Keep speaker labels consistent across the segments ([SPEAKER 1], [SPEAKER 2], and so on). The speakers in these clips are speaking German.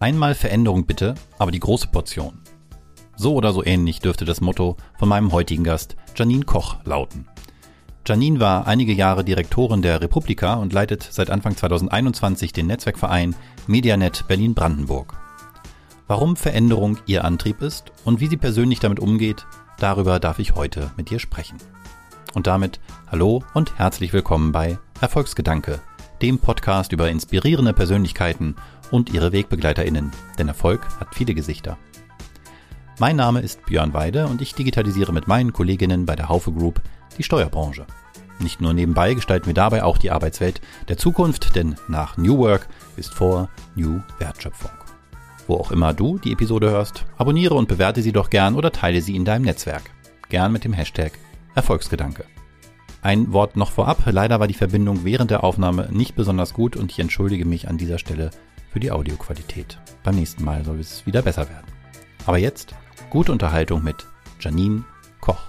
[SPEAKER 1] Einmal Veränderung bitte, aber die große Portion. So oder so ähnlich dürfte das Motto von meinem heutigen Gast Janine Koch lauten. Janine war einige Jahre Direktorin der Republika und leitet seit Anfang 2021 den Netzwerkverein Medianet Berlin-Brandenburg. Warum Veränderung ihr Antrieb ist und wie sie persönlich damit umgeht, darüber darf ich heute mit ihr sprechen. Und damit hallo und herzlich willkommen bei Erfolgsgedanke, dem Podcast über inspirierende Persönlichkeiten und ihre WegbegleiterInnen, denn Erfolg hat viele Gesichter. Mein Name ist Björn Weide und ich digitalisiere mit meinen Kolleginnen bei der Haufe Group die Steuerbranche. Nicht nur nebenbei gestalten wir dabei auch die Arbeitswelt der Zukunft, denn nach New Work ist vor New Wertschöpfung. Wo auch immer du die Episode hörst, abonniere und bewerte sie doch gern oder teile sie in deinem Netzwerk. Gern mit dem Hashtag Erfolgsgedanke. Ein Wort noch vorab, leider war die Verbindung während der Aufnahme nicht besonders gut und ich entschuldige mich an dieser Stelle für die Audioqualität. Beim nächsten Mal soll es wieder besser werden. Aber jetzt gute Unterhaltung mit Janine Koch.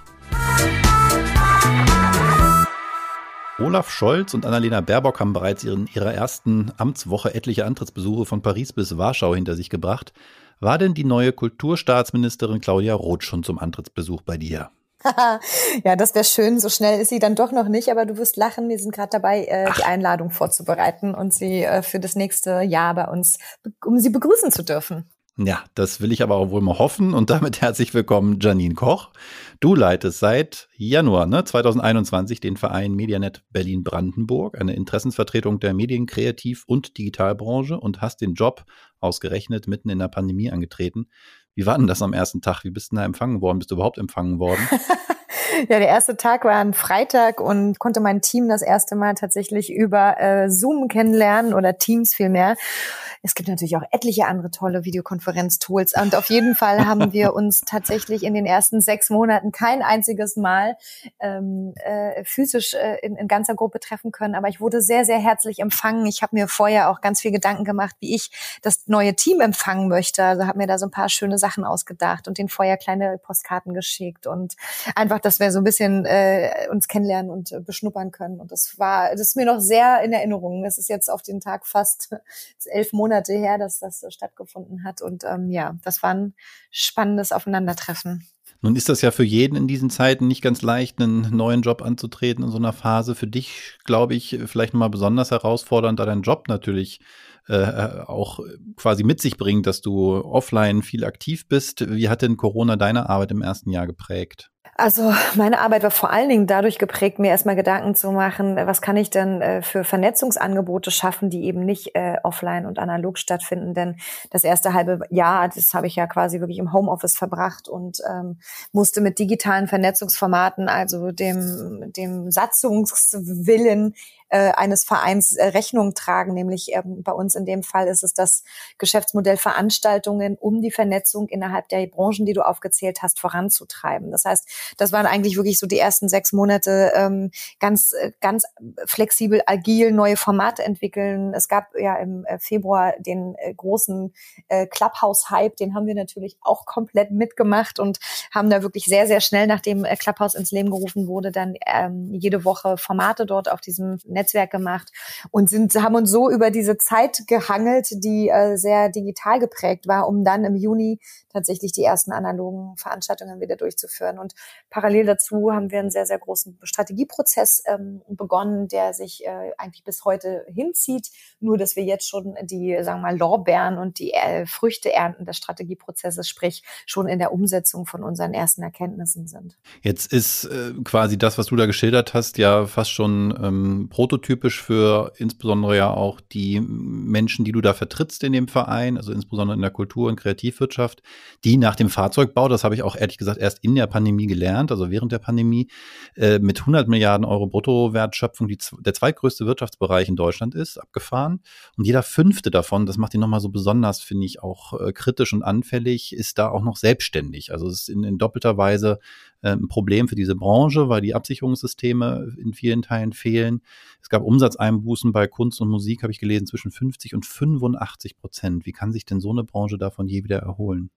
[SPEAKER 1] Olaf Scholz und Annalena Baerbock haben bereits in ihrer ersten Amtswoche etliche Antrittsbesuche von Paris bis Warschau hinter sich gebracht. War denn die neue Kulturstaatsministerin Claudia Roth schon zum Antrittsbesuch bei dir?
[SPEAKER 2] ja, das wäre schön. So schnell ist sie dann doch noch nicht, aber du wirst lachen. Wir sind gerade dabei, äh, die Einladung vorzubereiten und sie äh, für das nächste Jahr bei uns, um sie begrüßen zu dürfen.
[SPEAKER 1] Ja, das will ich aber auch wohl mal hoffen. Und damit herzlich willkommen, Janine Koch. Du leitest seit Januar ne, 2021 den Verein Medianet Berlin-Brandenburg, eine Interessensvertretung der Medien-, Kreativ- und Digitalbranche und hast den Job ausgerechnet mitten in der Pandemie angetreten. Wie war denn das am ersten Tag? Wie bist du da empfangen worden? Bist du überhaupt empfangen worden?
[SPEAKER 2] Ja, der erste Tag war ein Freitag und konnte mein Team das erste Mal tatsächlich über äh, Zoom kennenlernen oder Teams vielmehr. Es gibt natürlich auch etliche andere tolle Videokonferenz-Tools. Und auf jeden Fall haben wir uns tatsächlich in den ersten sechs Monaten kein einziges Mal ähm, äh, physisch äh, in, in ganzer Gruppe treffen können. Aber ich wurde sehr, sehr herzlich empfangen. Ich habe mir vorher auch ganz viel Gedanken gemacht, wie ich das neue Team empfangen möchte. Also habe mir da so ein paar schöne Sachen ausgedacht und den vorher kleine Postkarten geschickt und einfach, dass wir so ein bisschen äh, uns kennenlernen und äh, beschnuppern können. Und das war, das ist mir noch sehr in Erinnerung. Es ist jetzt auf den Tag fast elf Monate her, dass das stattgefunden hat. Und ähm, ja, das war ein spannendes Aufeinandertreffen.
[SPEAKER 1] Nun ist das ja für jeden in diesen Zeiten nicht ganz leicht, einen neuen Job anzutreten in so einer Phase. Für dich, glaube ich, vielleicht nochmal besonders herausfordernd, da dein Job natürlich äh, auch quasi mit sich bringt, dass du offline viel aktiv bist. Wie hat denn Corona deine Arbeit im ersten Jahr geprägt?
[SPEAKER 2] Also meine Arbeit war vor allen Dingen dadurch geprägt, mir erstmal Gedanken zu machen, was kann ich denn äh, für Vernetzungsangebote schaffen, die eben nicht äh, offline und analog stattfinden. Denn das erste halbe Jahr, das habe ich ja quasi wirklich im Homeoffice verbracht und ähm, musste mit digitalen Vernetzungsformaten, also dem, dem Satzungswillen äh, eines Vereins äh, Rechnung tragen. Nämlich ähm, bei uns in dem Fall ist es das Geschäftsmodell Veranstaltungen, um die Vernetzung innerhalb der Branchen, die du aufgezählt hast, voranzutreiben. Das heißt, das waren eigentlich wirklich so die ersten sechs Monate ähm, ganz, äh, ganz flexibel, agil neue Formate entwickeln. Es gab ja im äh, Februar den äh, großen äh, Clubhouse-Hype, den haben wir natürlich auch komplett mitgemacht und haben da wirklich sehr, sehr schnell, nachdem äh, Clubhouse ins Leben gerufen wurde, dann ähm, jede Woche Formate dort auf diesem Netzwerk gemacht und sind, haben uns so über diese Zeit gehangelt, die äh, sehr digital geprägt war, um dann im Juni tatsächlich die ersten analogen Veranstaltungen wieder durchzuführen. Und parallel dazu haben wir einen sehr, sehr großen Strategieprozess ähm, begonnen, der sich äh, eigentlich bis heute hinzieht. Nur, dass wir jetzt schon die, sagen wir mal, Lorbeeren und die äh, Früchte ernten des Strategieprozesses, sprich schon in der Umsetzung von unseren ersten Erkenntnissen sind.
[SPEAKER 1] Jetzt ist äh, quasi das, was du da geschildert hast, ja fast schon ähm, prototypisch für insbesondere ja auch die Menschen, die du da vertrittst in dem Verein, also insbesondere in der Kultur- und Kreativwirtschaft die nach dem Fahrzeugbau, das habe ich auch ehrlich gesagt erst in der Pandemie gelernt, also während der Pandemie, äh, mit 100 Milliarden Euro Bruttowertschöpfung die, der zweitgrößte Wirtschaftsbereich in Deutschland ist, abgefahren. Und jeder fünfte davon, das macht ihn nochmal so besonders, finde ich, auch äh, kritisch und anfällig, ist da auch noch selbstständig. Also es ist in, in doppelter Weise ein Problem für diese Branche, weil die Absicherungssysteme in vielen Teilen fehlen. Es gab Umsatzeinbußen bei Kunst und Musik, habe ich gelesen, zwischen 50 und 85 Prozent. Wie kann sich denn so eine Branche davon je wieder erholen?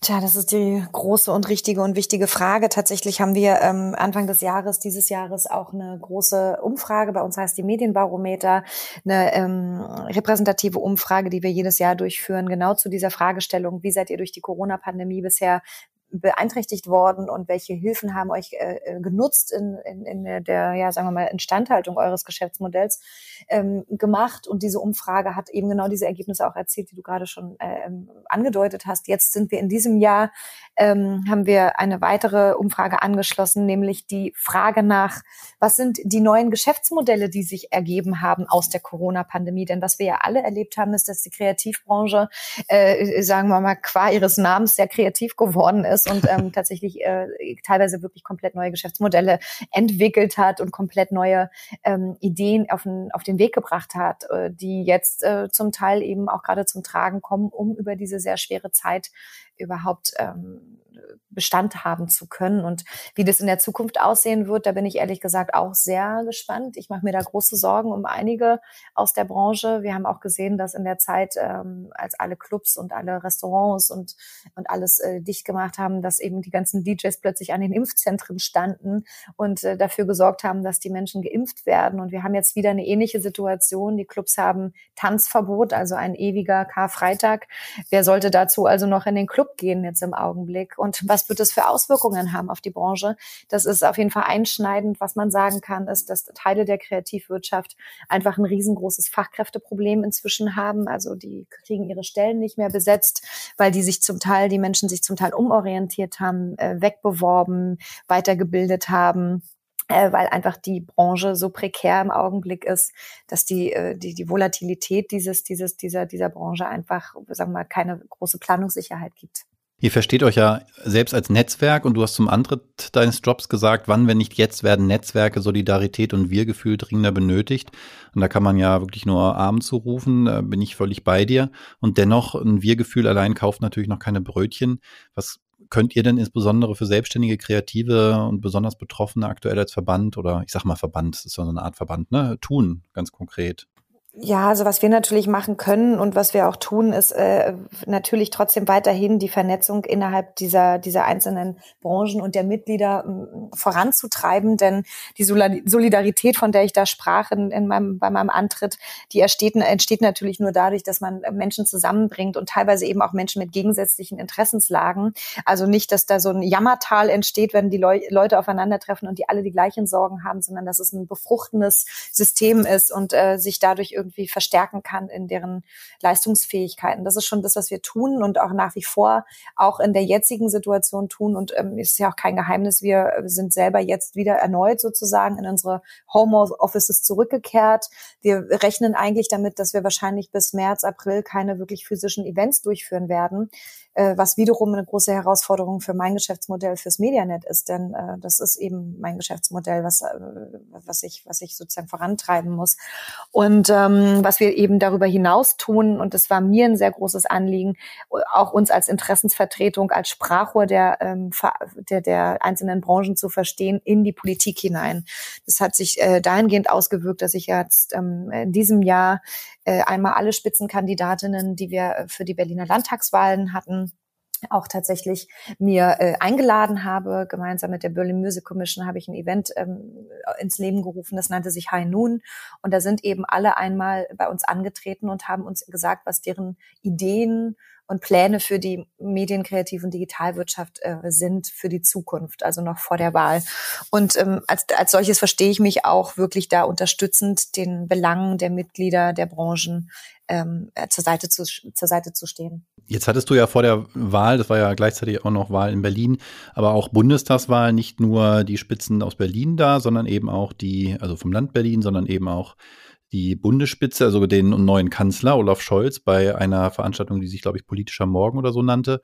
[SPEAKER 2] Tja, das ist die große und richtige und wichtige Frage. Tatsächlich haben wir ähm, Anfang des Jahres, dieses Jahres auch eine große Umfrage, bei uns heißt die Medienbarometer, eine ähm, repräsentative Umfrage, die wir jedes Jahr durchführen, genau zu dieser Fragestellung, wie seid ihr durch die Corona-Pandemie bisher beeinträchtigt worden und welche Hilfen haben euch äh, äh, genutzt in, in, in der, ja, sagen wir mal, Instandhaltung eures Geschäftsmodells ähm, gemacht. Und diese Umfrage hat eben genau diese Ergebnisse auch erzielt, die du gerade schon äh, ähm, angedeutet hast. Jetzt sind wir in diesem Jahr, ähm, haben wir eine weitere Umfrage angeschlossen, nämlich die Frage nach, was sind die neuen Geschäftsmodelle, die sich ergeben haben aus der Corona-Pandemie? Denn was wir ja alle erlebt haben, ist, dass die Kreativbranche, äh, sagen wir mal, qua ihres Namens sehr kreativ geworden ist ist und ähm, tatsächlich äh, teilweise wirklich komplett neue Geschäftsmodelle entwickelt hat und komplett neue ähm, Ideen auf den, auf den Weg gebracht hat, äh, die jetzt äh, zum Teil eben auch gerade zum Tragen kommen, um über diese sehr schwere Zeit überhaupt ähm, Bestand haben zu können. Und wie das in der Zukunft aussehen wird, da bin ich ehrlich gesagt auch sehr gespannt. Ich mache mir da große Sorgen um einige aus der Branche. Wir haben auch gesehen, dass in der Zeit, ähm, als alle Clubs und alle Restaurants und, und alles äh, dicht gemacht haben, dass eben die ganzen DJs plötzlich an den Impfzentren standen und äh, dafür gesorgt haben, dass die Menschen geimpft werden. Und wir haben jetzt wieder eine ähnliche Situation. Die Clubs haben Tanzverbot, also ein ewiger Karfreitag. Wer sollte dazu also noch in den Club gehen jetzt im Augenblick? Und was wird es für Auswirkungen haben auf die Branche? Das ist auf jeden Fall einschneidend. Was man sagen kann, ist, dass Teile der Kreativwirtschaft einfach ein riesengroßes Fachkräfteproblem inzwischen haben. Also die kriegen ihre Stellen nicht mehr besetzt, weil die sich zum Teil, die Menschen sich zum Teil umorientiert haben, äh, wegbeworben, weitergebildet haben äh, weil einfach die Branche so prekär im Augenblick ist, dass die, äh, die, die Volatilität dieses, dieses, dieser, dieser Branche einfach, sagen wir mal, keine große Planungssicherheit gibt.
[SPEAKER 1] Ihr versteht euch ja selbst als Netzwerk und du hast zum Antritt deines Jobs gesagt, wann, wenn nicht jetzt, werden Netzwerke Solidarität und Wir-Gefühl dringender benötigt. Und da kann man ja wirklich nur Arm zurufen, da bin ich völlig bei dir. Und dennoch, ein Wir-Gefühl allein kauft natürlich noch keine Brötchen. Was könnt ihr denn insbesondere für selbstständige Kreative und besonders Betroffene aktuell als Verband oder ich sag mal Verband, das ist so eine Art Verband, ne, tun, ganz konkret?
[SPEAKER 2] Ja, also was wir natürlich machen können und was wir auch tun, ist äh, natürlich trotzdem weiterhin die Vernetzung innerhalb dieser, dieser einzelnen Branchen und der Mitglieder äh, voranzutreiben. Denn die Solidarität, von der ich da sprach in, in meinem, bei meinem Antritt, die entsteht, entsteht natürlich nur dadurch, dass man Menschen zusammenbringt und teilweise eben auch Menschen mit gegensätzlichen Interessenslagen. Also nicht, dass da so ein Jammertal entsteht, wenn die Leu Leute aufeinandertreffen und die alle die gleichen Sorgen haben, sondern dass es ein befruchtendes System ist und äh, sich dadurch irgendwie irgendwie verstärken kann in deren Leistungsfähigkeiten. Das ist schon das, was wir tun und auch nach wie vor auch in der jetzigen Situation tun. Und ähm, ist ja auch kein Geheimnis, wir sind selber jetzt wieder erneut sozusagen in unsere Homeoffices zurückgekehrt. Wir rechnen eigentlich damit, dass wir wahrscheinlich bis März, April keine wirklich physischen Events durchführen werden äh, was wiederum eine große Herausforderung für mein Geschäftsmodell fürs Medianet ist, denn äh, das ist eben mein Geschäftsmodell, was, äh, was, ich, was ich sozusagen vorantreiben muss. Und ähm, was wir eben darüber hinaus tun, und das war mir ein sehr großes Anliegen, auch uns als Interessensvertretung, als Sprachrohr der, ähm, der, der einzelnen Branchen zu verstehen, in die Politik hinein. Das hat sich äh, dahingehend ausgewirkt, dass ich jetzt ähm, in diesem Jahr äh, einmal alle Spitzenkandidatinnen, die wir äh, für die Berliner Landtagswahlen hatten, auch tatsächlich mir äh, eingeladen habe. Gemeinsam mit der Berlin Music Commission habe ich ein Event ähm, ins Leben gerufen, das nannte sich High Noon. Und da sind eben alle einmal bei uns angetreten und haben uns gesagt, was deren Ideen und Pläne für die Medienkreativ- und Digitalwirtschaft äh, sind für die Zukunft, also noch vor der Wahl. Und ähm, als, als solches verstehe ich mich auch wirklich da unterstützend den Belangen der Mitglieder der Branchen ähm, äh, zur, Seite zu, zur Seite zu stehen.
[SPEAKER 1] Jetzt hattest du ja vor der Wahl, das war ja gleichzeitig auch noch Wahl in Berlin, aber auch Bundestagswahl, nicht nur die Spitzen aus Berlin da, sondern eben auch die, also vom Land Berlin, sondern eben auch die Bundesspitze, also den neuen Kanzler Olaf Scholz, bei einer Veranstaltung, die sich, glaube ich, politischer Morgen oder so nannte.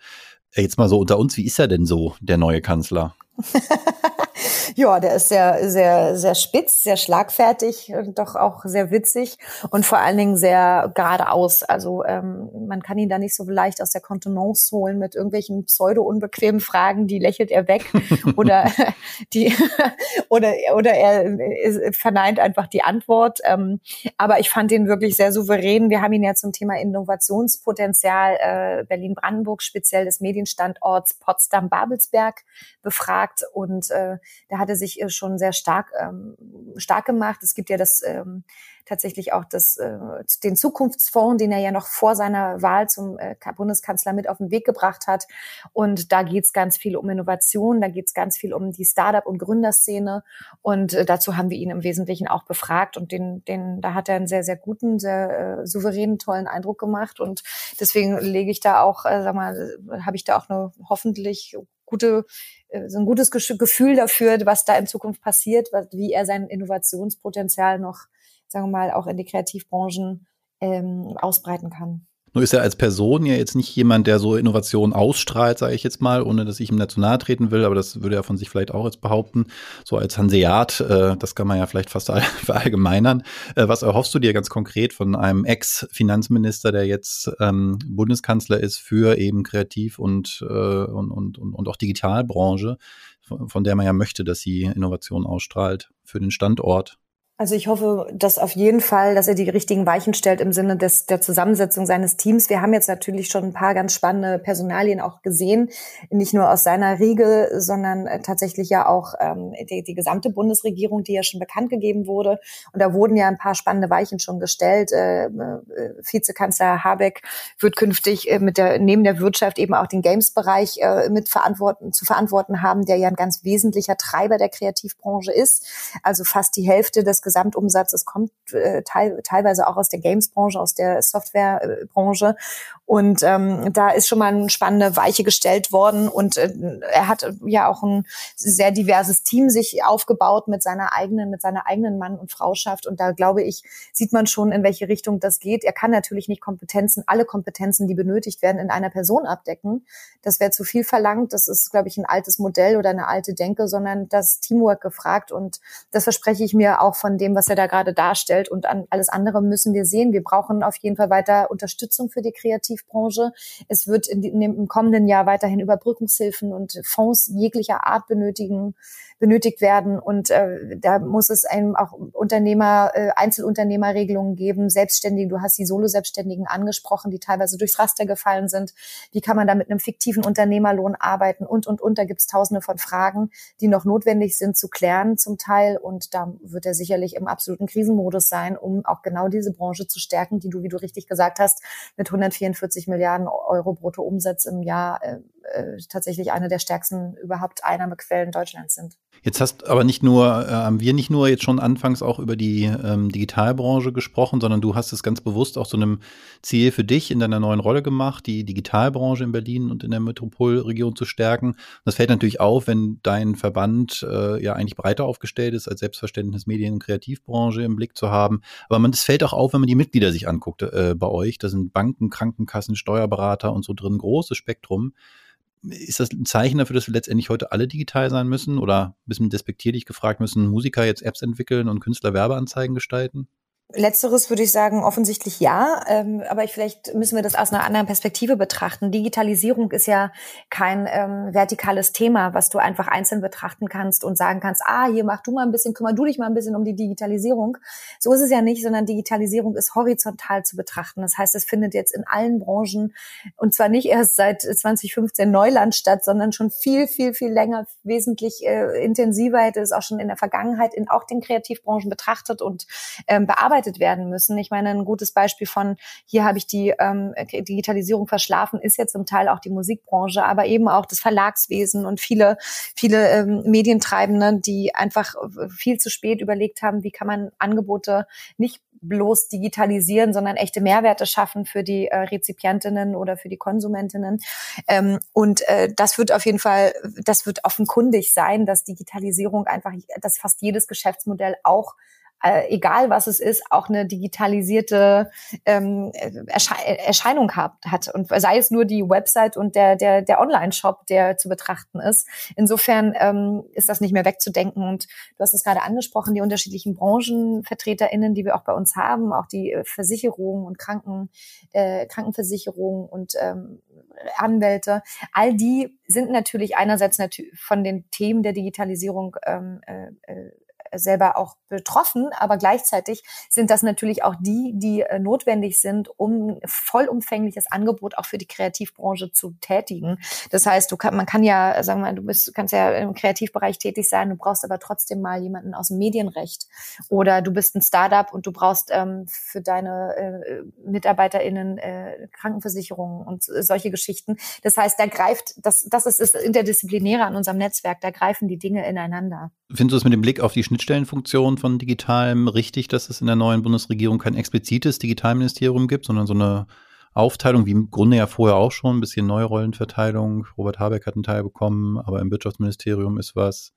[SPEAKER 1] Äh, jetzt mal so unter uns, wie ist er denn so, der neue Kanzler?
[SPEAKER 2] Ja, der ist sehr, sehr, sehr spitz, sehr schlagfertig, doch auch sehr witzig und vor allen Dingen sehr geradeaus. Also ähm, man kann ihn da nicht so leicht aus der Kontenance holen mit irgendwelchen pseudo-unbequemen Fragen, die lächelt er weg oder die oder oder er verneint einfach die Antwort. Ähm, aber ich fand ihn wirklich sehr souverän. Wir haben ihn ja zum Thema Innovationspotenzial äh, Berlin-Brandenburg, speziell des Medienstandorts Potsdam-Babelsberg befragt und äh, da hat er sich äh, schon sehr stark ähm, stark gemacht. Es gibt ja das ähm, tatsächlich auch das, äh, den Zukunftsfonds, den er ja noch vor seiner Wahl zum äh, Bundeskanzler mit auf den Weg gebracht hat. Und da geht es ganz viel um Innovation, da geht es ganz viel um die Startup- und Gründerszene. Und äh, dazu haben wir ihn im Wesentlichen auch befragt. Und den, den, da hat er einen sehr, sehr guten, sehr äh, souveränen, tollen Eindruck gemacht. Und deswegen lege ich da auch, äh, sag mal, habe ich da auch eine hoffentlich gute äh, so ein gutes Gefühl dafür, was da in Zukunft passiert, wie er sein Innovationspotenzial noch sagen wir mal, auch in die Kreativbranchen ähm, ausbreiten kann.
[SPEAKER 1] Nur ist er als Person ja jetzt nicht jemand, der so Innovation ausstrahlt, sage ich jetzt mal, ohne dass ich ihm dazu nahe treten will, aber das würde er von sich vielleicht auch jetzt behaupten, so als Hanseat, äh, das kann man ja vielleicht fast all, verallgemeinern. Äh, was erhoffst du dir ganz konkret von einem Ex-Finanzminister, der jetzt ähm, Bundeskanzler ist für eben Kreativ- und, äh, und, und, und auch Digitalbranche, von, von der man ja möchte, dass sie Innovation ausstrahlt für den Standort?
[SPEAKER 2] Also ich hoffe, dass auf jeden Fall, dass er die richtigen Weichen stellt im Sinne des, der Zusammensetzung seines Teams. Wir haben jetzt natürlich schon ein paar ganz spannende Personalien auch gesehen, nicht nur aus seiner Riege, sondern äh, tatsächlich ja auch ähm, die, die gesamte Bundesregierung, die ja schon bekannt gegeben wurde. Und da wurden ja ein paar spannende Weichen schon gestellt. Äh, äh, Vizekanzler Habeck wird künftig äh, mit der neben der Wirtschaft eben auch den Games-Bereich äh, mit verantworten zu verantworten haben, der ja ein ganz wesentlicher Treiber der Kreativbranche ist. Also fast die Hälfte des Gesamtumsatzes kommt äh, teil, teilweise auch aus der Games-Branche, aus der Software-Branche. Und ähm, da ist schon mal eine spannende Weiche gestellt worden. Und äh, er hat ja auch ein sehr diverses Team sich aufgebaut mit seiner eigenen, mit seiner eigenen Mann- und Frauschaft. Und da glaube ich, sieht man schon, in welche Richtung das geht. Er kann natürlich nicht Kompetenzen, alle Kompetenzen, die benötigt werden, in einer Person abdecken. Das wäre zu viel verlangt. Das ist, glaube ich, ein altes Modell oder eine alte Denke, sondern das Teamwork gefragt. Und das verspreche ich mir auch von dem, was er da gerade darstellt. Und an alles andere müssen wir sehen. Wir brauchen auf jeden Fall weiter Unterstützung für die Kreativbranche. Es wird in dem, im kommenden Jahr weiterhin Überbrückungshilfen und Fonds jeglicher Art benötigen benötigt werden. Und äh, da muss es einem auch Unternehmer, äh, Einzelunternehmerregelungen geben, Selbstständige. Du hast die Solo-Selbstständigen angesprochen, die teilweise durchs Raster gefallen sind. Wie kann man da mit einem fiktiven Unternehmerlohn arbeiten? Und, und, und. Da gibt es tausende von Fragen, die noch notwendig sind zu klären zum Teil. Und da wird er sicherlich im absoluten Krisenmodus sein, um auch genau diese Branche zu stärken, die du, wie du richtig gesagt hast, mit 144 Milliarden Euro Bruttoumsatz im Jahr äh, äh, tatsächlich eine der stärksten überhaupt Einnahmequellen Deutschlands sind.
[SPEAKER 1] Jetzt hast aber nicht nur, äh, haben wir nicht nur jetzt schon anfangs auch über die ähm, Digitalbranche gesprochen, sondern du hast es ganz bewusst auch so einem Ziel für dich in deiner neuen Rolle gemacht, die Digitalbranche in Berlin und in der Metropolregion zu stärken. das fällt natürlich auf, wenn dein Verband äh, ja eigentlich breiter aufgestellt ist, als Selbstverständnis Medien- und Kreativbranche im Blick zu haben. Aber man, das fällt auch auf, wenn man die Mitglieder sich anguckt äh, bei euch. Da sind Banken, Krankenkassen, Steuerberater und so drin, großes Spektrum ist das ein Zeichen dafür, dass wir letztendlich heute alle digital sein müssen? Oder ein bisschen despektierlich gefragt, müssen Musiker jetzt Apps entwickeln und Künstler Werbeanzeigen gestalten?
[SPEAKER 2] Letzteres würde ich sagen, offensichtlich ja. Ähm, aber ich, vielleicht müssen wir das aus einer anderen Perspektive betrachten. Digitalisierung ist ja kein ähm, vertikales Thema, was du einfach einzeln betrachten kannst und sagen kannst, ah, hier mach du mal ein bisschen, kümmer du dich mal ein bisschen um die Digitalisierung. So ist es ja nicht, sondern Digitalisierung ist horizontal zu betrachten. Das heißt, es findet jetzt in allen Branchen und zwar nicht erst seit 2015 Neuland statt, sondern schon viel, viel, viel länger, wesentlich äh, intensiver hätte es auch schon in der Vergangenheit in auch den Kreativbranchen betrachtet und ähm, bearbeitet bearbeitet werden müssen. Ich meine, ein gutes Beispiel von hier habe ich die ähm, Digitalisierung verschlafen, ist ja zum Teil auch die Musikbranche, aber eben auch das Verlagswesen und viele, viele ähm, Medientreibende, die einfach viel zu spät überlegt haben, wie kann man Angebote nicht bloß digitalisieren, sondern echte Mehrwerte schaffen für die äh, Rezipientinnen oder für die Konsumentinnen. Ähm, und äh, das wird auf jeden Fall, das wird offenkundig sein, dass Digitalisierung einfach, dass fast jedes Geschäftsmodell auch äh, egal was es ist, auch eine digitalisierte ähm, Ersche Erscheinung hat, hat. Und sei es nur die Website und der, der, der Online-Shop, der zu betrachten ist. Insofern ähm, ist das nicht mehr wegzudenken. Und du hast es gerade angesprochen, die unterschiedlichen BranchenvertreterInnen, die wir auch bei uns haben, auch die äh, Versicherungen und Kranken, äh, Krankenversicherungen und ähm, Anwälte, all die sind natürlich einerseits natürlich von den Themen der Digitalisierung ähm, äh, äh selber auch betroffen, aber gleichzeitig sind das natürlich auch die, die äh, notwendig sind, um vollumfängliches Angebot auch für die Kreativbranche zu tätigen. Das heißt, du kann, man kann ja, sagen wir, du bist, kannst ja im Kreativbereich tätig sein, du brauchst aber trotzdem mal jemanden aus dem Medienrecht oder du bist ein Startup und du brauchst ähm, für deine äh, MitarbeiterInnen äh, Krankenversicherungen und solche Geschichten. Das heißt, da greift, das, das ist das Interdisziplinäre an unserem Netzwerk, da greifen die Dinge ineinander.
[SPEAKER 1] Findest du es mit dem Blick auf die Schnittstellenfunktion von Digitalem richtig, dass es in der neuen Bundesregierung kein explizites Digitalministerium gibt, sondern so eine Aufteilung, wie im Grunde ja vorher auch schon, ein bisschen neue Rollenverteilung. Robert Habeck hat einen Teil bekommen, aber im Wirtschaftsministerium ist was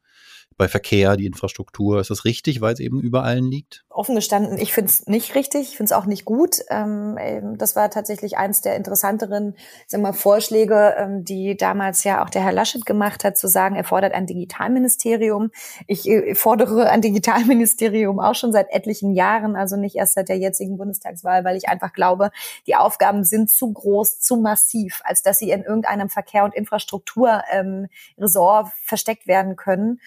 [SPEAKER 1] bei Verkehr, die Infrastruktur. Ist das richtig, weil es eben über allen liegt?
[SPEAKER 2] Offen gestanden, ich finde es nicht richtig, ich finde es auch nicht gut. Ähm, das war tatsächlich eins der interessanteren sagen wir, Vorschläge, ähm, die damals ja auch der Herr Laschet gemacht hat, zu sagen, er fordert ein Digitalministerium. Ich äh, fordere ein Digitalministerium auch schon seit etlichen Jahren, also nicht erst seit der jetzigen Bundestagswahl, weil ich einfach glaube, die Aufgaben sind zu groß, zu massiv, als dass sie in irgendeinem Verkehr- und Infrastrukturressort ähm, versteckt werden können.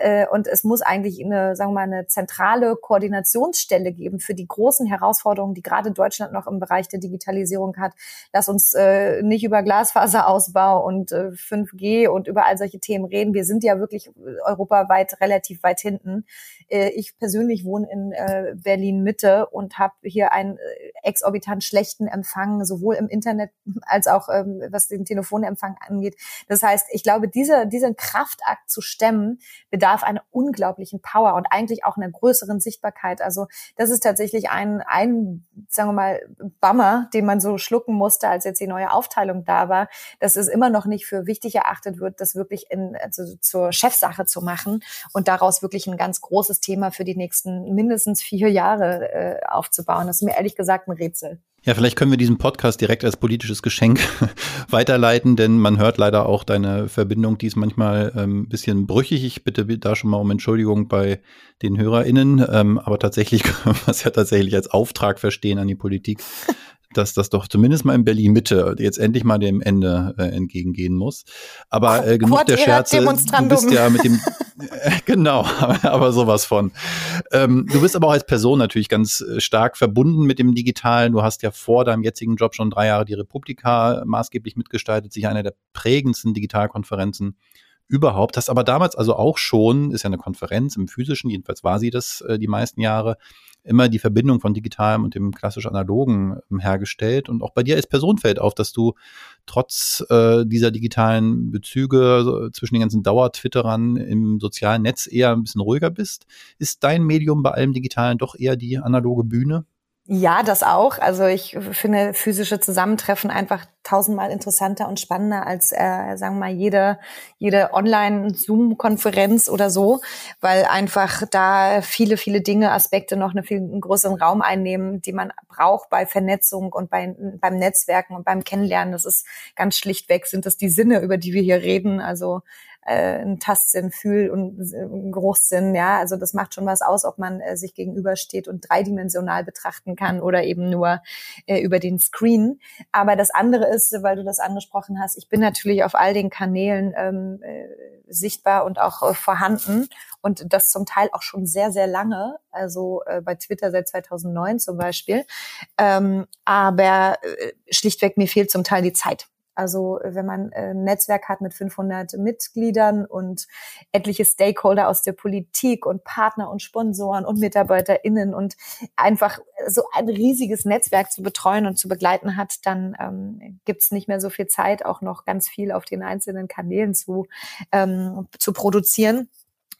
[SPEAKER 2] Äh, und es muss eigentlich eine, sagen wir mal, eine zentrale Koordinationsstelle geben für die großen Herausforderungen, die gerade Deutschland noch im Bereich der Digitalisierung hat. Lass uns äh, nicht über Glasfaserausbau und äh, 5G und über all solche Themen reden. Wir sind ja wirklich europaweit relativ weit hinten. Äh, ich persönlich wohne in äh, Berlin Mitte und habe hier einen äh, exorbitant schlechten Empfang, sowohl im Internet als auch ähm, was den Telefonempfang angeht. Das heißt, ich glaube, diese, diesen Kraftakt zu stemmen, bedarf einer unglaublichen Power und eigentlich auch einer größeren Sichtbarkeit. Also das ist tatsächlich ein, ein, sagen wir mal, Bummer, den man so schlucken musste, als jetzt die neue Aufteilung da war, dass es immer noch nicht für wichtig erachtet wird, das wirklich in, also zur Chefsache zu machen und daraus wirklich ein ganz großes Thema für die nächsten mindestens vier Jahre äh, aufzubauen. Das ist mir ehrlich gesagt ein Rätsel.
[SPEAKER 1] Ja, vielleicht können wir diesen Podcast direkt als politisches Geschenk weiterleiten, denn man hört leider auch deine Verbindung, die ist manchmal ähm, ein bisschen brüchig. Ich bitte da schon mal um Entschuldigung bei den HörerInnen, ähm, aber tatsächlich können wir es ja tatsächlich als Auftrag verstehen an die Politik, dass das doch zumindest mal in Berlin Mitte jetzt endlich mal dem Ende äh, entgegengehen muss. Aber äh, genug der Scherze. Du bist ja mit dem äh, genau, aber sowas von. Ähm, du bist aber auch als Person natürlich ganz äh, stark verbunden mit dem Digitalen. Du hast ja vor deinem jetzigen Job schon drei Jahre die Republika maßgeblich mitgestaltet, sich einer der prägendsten Digitalkonferenzen überhaupt. Hast aber damals also auch schon, ist ja eine Konferenz im physischen, jedenfalls war sie das äh, die meisten Jahre, immer die Verbindung von digitalem und dem klassisch analogen ähm, hergestellt. Und auch bei dir als Person fällt auf, dass du trotz äh, dieser digitalen Bezüge zwischen den ganzen Dauer-Twitterern im sozialen Netz eher ein bisschen ruhiger bist. Ist dein Medium bei allem Digitalen doch eher die analoge Bühne?
[SPEAKER 2] Ja, das auch. Also ich finde physische Zusammentreffen einfach tausendmal interessanter und spannender als, äh, sagen wir mal, jede, jede Online-Zoom-Konferenz oder so, weil einfach da viele, viele Dinge, Aspekte noch einen viel größeren Raum einnehmen, die man braucht bei Vernetzung und bei, beim Netzwerken und beim Kennenlernen. Das ist ganz schlichtweg, sind das die Sinne, über die wir hier reden. Also äh, ein Tastsinn, Fühl- und äh, Geruchssinn. Ja, also das macht schon was aus, ob man äh, sich gegenübersteht und dreidimensional betrachten kann oder eben nur äh, über den Screen. Aber das andere ist, weil du das angesprochen hast, ich bin natürlich auf all den Kanälen ähm, äh, sichtbar und auch äh, vorhanden und das zum Teil auch schon sehr, sehr lange, also äh, bei Twitter seit 2009 zum Beispiel. Ähm, aber äh, schlichtweg mir fehlt zum Teil die Zeit. Also wenn man ein Netzwerk hat mit 500 Mitgliedern und etliche Stakeholder aus der Politik und Partner und Sponsoren und MitarbeiterInnen und einfach so ein riesiges Netzwerk zu betreuen und zu begleiten hat, dann ähm, gibt es nicht mehr so viel Zeit, auch noch ganz viel auf den einzelnen Kanälen zu, ähm, zu produzieren.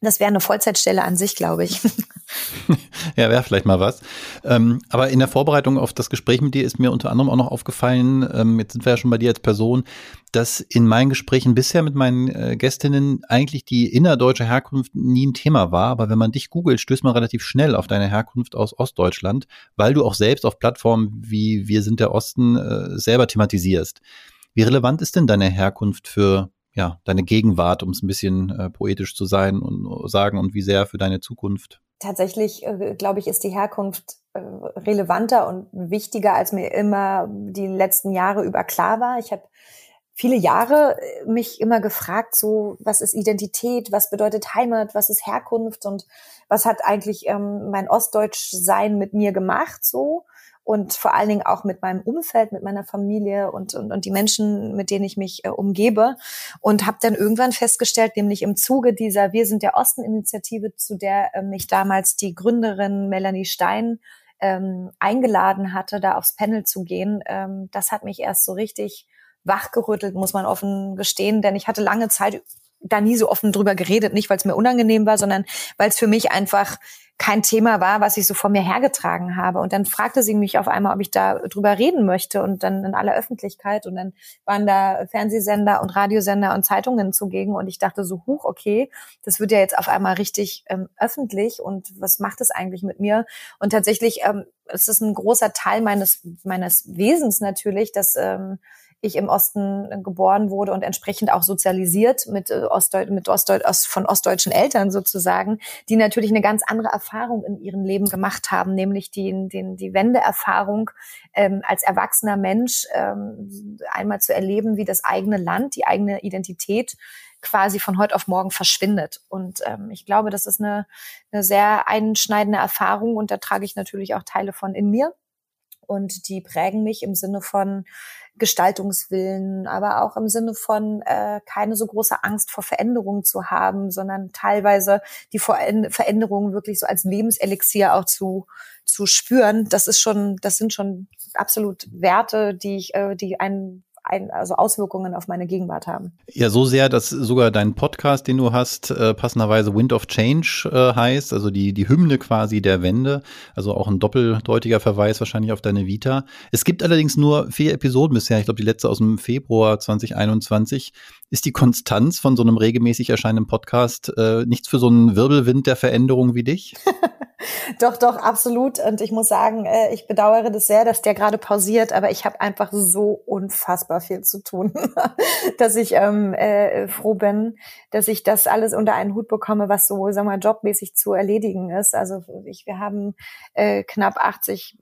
[SPEAKER 2] Das wäre eine Vollzeitstelle an sich, glaube ich.
[SPEAKER 1] ja, wäre vielleicht mal was. Ähm, aber in der Vorbereitung auf das Gespräch mit dir ist mir unter anderem auch noch aufgefallen, ähm, jetzt sind wir ja schon bei dir als Person, dass in meinen Gesprächen bisher mit meinen äh, Gästinnen eigentlich die innerdeutsche Herkunft nie ein Thema war. Aber wenn man dich googelt, stößt man relativ schnell auf deine Herkunft aus Ostdeutschland, weil du auch selbst auf Plattformen wie Wir sind der Osten äh, selber thematisierst. Wie relevant ist denn deine Herkunft für ja, deine Gegenwart, um es ein bisschen äh, poetisch zu sein und sagen und wie sehr für deine Zukunft?
[SPEAKER 2] Tatsächlich, äh, glaube ich, ist die Herkunft äh, relevanter und wichtiger, als mir immer die letzten Jahre über klar war. Ich habe viele Jahre äh, mich immer gefragt, so was ist Identität, was bedeutet Heimat, was ist Herkunft und was hat eigentlich ähm, mein Ostdeutschsein mit mir gemacht so und vor allen Dingen auch mit meinem Umfeld, mit meiner Familie und, und, und die Menschen, mit denen ich mich äh, umgebe. Und habe dann irgendwann festgestellt, nämlich im Zuge dieser Wir sind der Osten-Initiative, zu der äh, mich damals die Gründerin Melanie Stein ähm, eingeladen hatte, da aufs Panel zu gehen, ähm, das hat mich erst so richtig wachgerüttelt, muss man offen gestehen, denn ich hatte lange Zeit da nie so offen drüber geredet, nicht weil es mir unangenehm war, sondern weil es für mich einfach kein Thema war, was ich so vor mir hergetragen habe. Und dann fragte sie mich auf einmal, ob ich da drüber reden möchte und dann in aller Öffentlichkeit. Und dann waren da Fernsehsender und Radiosender und Zeitungen zugegen. Und ich dachte so, huch, okay, das wird ja jetzt auf einmal richtig ähm, öffentlich. Und was macht es eigentlich mit mir? Und tatsächlich, ähm, es ist ein großer Teil meines, meines Wesens natürlich, dass ähm, ich im Osten geboren wurde und entsprechend auch sozialisiert mit, äh, Ostdeut mit Ostdeut von ostdeutschen Eltern sozusagen, die natürlich eine ganz andere Erfahrung in ihrem Leben gemacht haben, nämlich die, die, die Wendeerfahrung ähm, als erwachsener Mensch ähm, einmal zu erleben, wie das eigene Land, die eigene Identität quasi von heute auf morgen verschwindet. Und ähm, ich glaube, das ist eine, eine sehr einschneidende Erfahrung und da trage ich natürlich auch Teile von in mir. Und die prägen mich im Sinne von, Gestaltungswillen, aber auch im Sinne von äh, keine so große Angst vor Veränderungen zu haben, sondern teilweise die Veränderungen wirklich so als Lebenselixier auch zu zu spüren. Das ist schon, das sind schon absolut Werte, die ich, äh, die einen ein, also Auswirkungen auf meine Gegenwart haben.
[SPEAKER 1] Ja, so sehr, dass sogar dein Podcast, den du hast, äh, passenderweise Wind of Change äh, heißt, also die, die Hymne quasi der Wende, also auch ein doppeldeutiger Verweis wahrscheinlich auf deine Vita. Es gibt allerdings nur vier Episoden bisher, ich glaube die letzte aus dem Februar 2021. Ist die Konstanz von so einem regelmäßig erscheinenden Podcast äh, nichts für so einen Wirbelwind der Veränderung wie dich?
[SPEAKER 2] doch, doch, absolut. Und ich muss sagen, äh, ich bedauere das sehr, dass der gerade pausiert, aber ich habe einfach so unfassbar viel zu tun, dass ich ähm, äh, froh bin, dass ich das alles unter einen Hut bekomme, was so, sagen wir mal, jobmäßig zu erledigen ist. Also ich, wir haben äh, knapp 80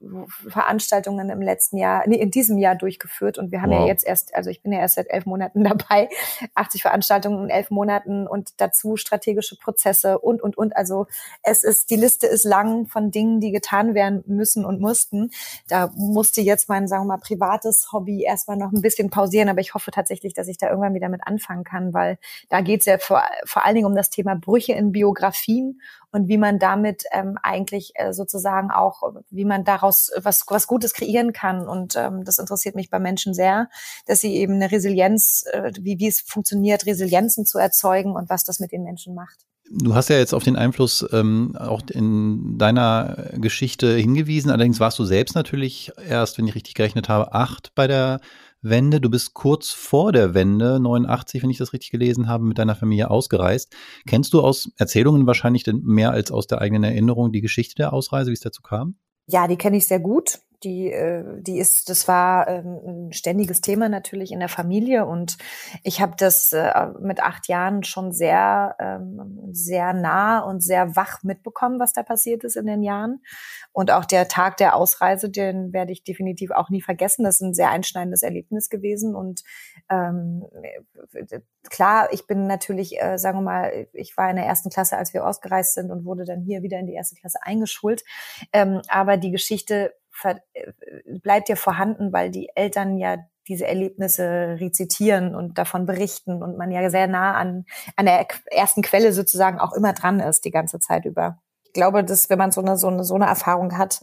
[SPEAKER 2] Veranstaltungen im letzten Jahr, nee, in diesem Jahr durchgeführt und wir haben wow. ja jetzt erst, also ich bin ja erst seit elf Monaten dabei, 80 Veranstaltungen in elf Monaten und dazu strategische Prozesse und, und, und. Also es ist, die Liste ist lang von Dingen, die getan werden müssen und mussten. Da musste jetzt mein, sagen wir mal, privates Hobby erstmal noch ein bisschen pausieren, aber ich hoffe tatsächlich, dass ich da irgendwann wieder mit anfangen kann, weil da geht es ja vor, vor allen Dingen um das Thema Brüche in Biografien und wie man damit ähm, eigentlich äh, sozusagen auch, wie man daraus was, was Gutes kreieren kann. Und ähm, das interessiert mich bei Menschen sehr, dass sie eben eine Resilienz, äh, wie, wie es funktioniert, Resilienzen zu erzeugen und was das mit den Menschen macht.
[SPEAKER 1] Du hast ja jetzt auf den Einfluss ähm, auch in deiner Geschichte hingewiesen. Allerdings warst du selbst natürlich erst, wenn ich richtig gerechnet habe, acht bei der Wende. Du bist kurz vor der Wende, 89, wenn ich das richtig gelesen habe, mit deiner Familie ausgereist. Kennst du aus Erzählungen wahrscheinlich denn mehr als aus der eigenen Erinnerung die Geschichte der Ausreise, wie es dazu kam?
[SPEAKER 2] Ja, die kenne ich sehr gut die, äh, die ist, das war ähm, ein ständiges Thema natürlich in der Familie und ich habe das äh, mit acht Jahren schon sehr, ähm, sehr nah und sehr wach mitbekommen, was da passiert ist in den Jahren. Und auch der Tag der Ausreise, den werde ich definitiv auch nie vergessen. Das ist ein sehr einschneidendes Erlebnis gewesen und ähm, klar, ich bin natürlich, äh, sagen wir mal, ich war in der ersten Klasse, als wir ausgereist sind und wurde dann hier wieder in die erste Klasse eingeschult. Ähm, aber die Geschichte bleibt ja vorhanden, weil die Eltern ja diese Erlebnisse rezitieren und davon berichten und man ja sehr nah an, an der ersten Quelle sozusagen auch immer dran ist die ganze Zeit über. Ich glaube, dass wenn man so eine, so eine, so eine Erfahrung hat,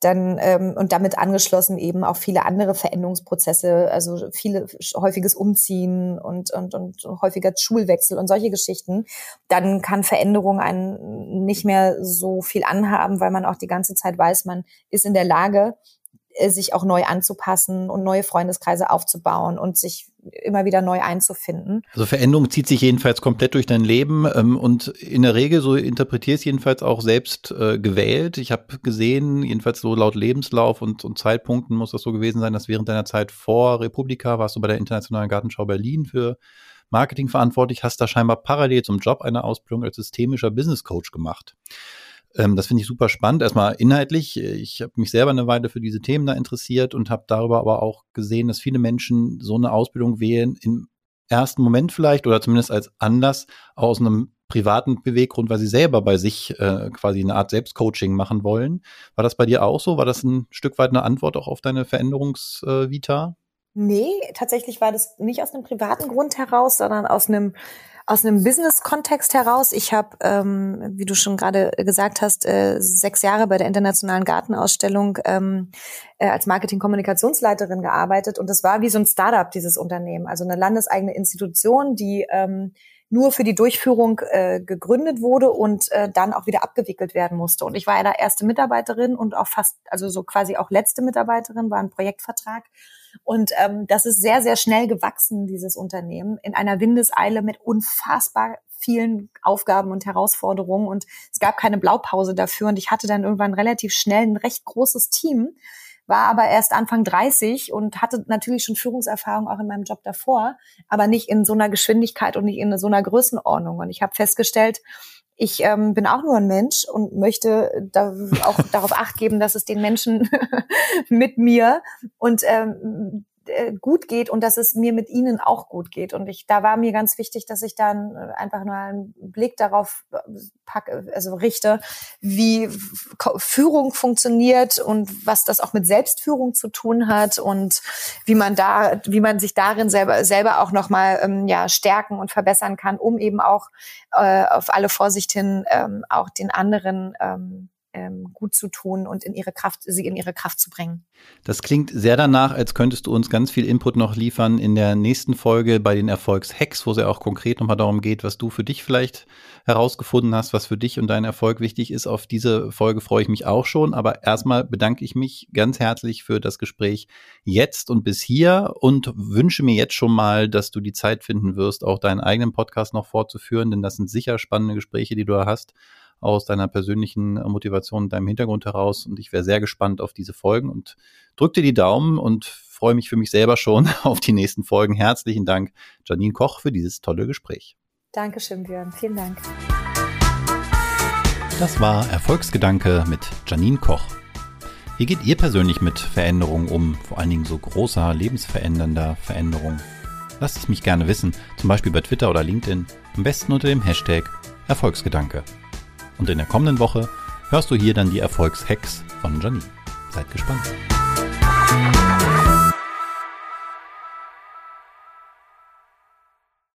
[SPEAKER 2] dann ähm, und damit angeschlossen eben auch viele andere Veränderungsprozesse, also viele häufiges Umziehen und, und, und häufiger Schulwechsel und solche Geschichten, dann kann Veränderung einen nicht mehr so viel anhaben, weil man auch die ganze Zeit weiß, man ist in der Lage, äh, sich auch neu anzupassen und neue Freundeskreise aufzubauen und sich immer wieder neu einzufinden.
[SPEAKER 1] Also Veränderung zieht sich jedenfalls komplett durch dein Leben ähm, und in der Regel, so interpretiere ich es jedenfalls auch selbst äh, gewählt. Ich habe gesehen, jedenfalls so laut Lebenslauf und, und Zeitpunkten muss das so gewesen sein, dass während deiner Zeit vor Republika warst du bei der Internationalen Gartenschau Berlin für Marketing verantwortlich, hast da scheinbar parallel zum Job eine Ausbildung als systemischer Business Coach gemacht. Ähm, das finde ich super spannend. Erstmal inhaltlich. Ich habe mich selber eine Weile für diese Themen da interessiert und habe darüber aber auch gesehen, dass viele Menschen so eine Ausbildung wählen im ersten Moment vielleicht oder zumindest als Anlass aus einem privaten Beweggrund, weil sie selber bei sich äh, quasi eine Art Selbstcoaching machen wollen. War das bei dir auch so? War das ein Stück weit eine Antwort auch auf deine Veränderungsvita?
[SPEAKER 2] Nee, tatsächlich war das nicht aus einem privaten Grund heraus, sondern aus einem aus einem Business-Kontext heraus. Ich habe, ähm, wie du schon gerade gesagt hast, äh, sechs Jahre bei der Internationalen Gartenausstellung ähm, äh, als Marketing-Kommunikationsleiterin gearbeitet und das war wie so ein Startup, dieses Unternehmen, also eine landeseigene Institution, die ähm, nur für die Durchführung äh, gegründet wurde und äh, dann auch wieder abgewickelt werden musste. Und ich war ja da erste Mitarbeiterin und auch fast, also so quasi auch letzte Mitarbeiterin, war ein Projektvertrag. Und ähm, das ist sehr, sehr schnell gewachsen, dieses Unternehmen, in einer Windeseile mit unfassbar vielen Aufgaben und Herausforderungen. Und es gab keine Blaupause dafür. Und ich hatte dann irgendwann relativ schnell ein recht großes Team, war aber erst Anfang 30 und hatte natürlich schon Führungserfahrung auch in meinem Job davor, aber nicht in so einer Geschwindigkeit und nicht in so einer Größenordnung. Und ich habe festgestellt, ich ähm, bin auch nur ein Mensch und möchte da auch darauf acht geben, dass es den Menschen mit mir und ähm, äh, gut geht und dass es mir mit ihnen auch gut geht. Und ich, da war mir ganz wichtig, dass ich dann äh, einfach nur einen Blick darauf äh, packe, also richte, wie Führung funktioniert und was das auch mit Selbstführung zu tun hat und wie man da, wie man sich darin selber, selber auch nochmal, ähm, ja, stärken und verbessern kann, um eben auch äh, auf alle Vorsicht hin ähm, auch den anderen ähm, ähm, gut zu tun und in ihre Kraft, sie in ihre Kraft zu bringen.
[SPEAKER 1] Das klingt sehr danach, als könntest du uns ganz viel Input noch liefern in der nächsten Folge bei den Erfolgshacks, wo es ja auch konkret nochmal darum geht, was du für dich vielleicht herausgefunden hast, was für dich und deinen Erfolg wichtig ist. Auf diese Folge freue ich mich auch schon. Aber erstmal bedanke ich mich ganz herzlich für das Gespräch jetzt und bis hier und wünsche mir jetzt schon mal, dass du die Zeit finden wirst, auch deinen eigenen Podcast noch fortzuführen, denn das sind sicher spannende Gespräche, die du da hast aus deiner persönlichen Motivation, deinem Hintergrund heraus. Und ich wäre sehr gespannt auf diese Folgen und drück dir die Daumen und freue mich für mich selber schon auf die nächsten Folgen. Herzlichen Dank, Janine Koch, für dieses tolle Gespräch.
[SPEAKER 2] Dankeschön, Björn. Vielen Dank.
[SPEAKER 1] Das war Erfolgsgedanke mit Janine Koch. Wie geht ihr persönlich mit Veränderungen um, vor allen Dingen so großer, lebensverändernder Veränderungen? Lasst es mich gerne wissen, zum Beispiel bei Twitter oder LinkedIn, am besten unter dem Hashtag Erfolgsgedanke. Und in der kommenden Woche hörst du hier dann die Erfolgshacks von Janine. Seid gespannt.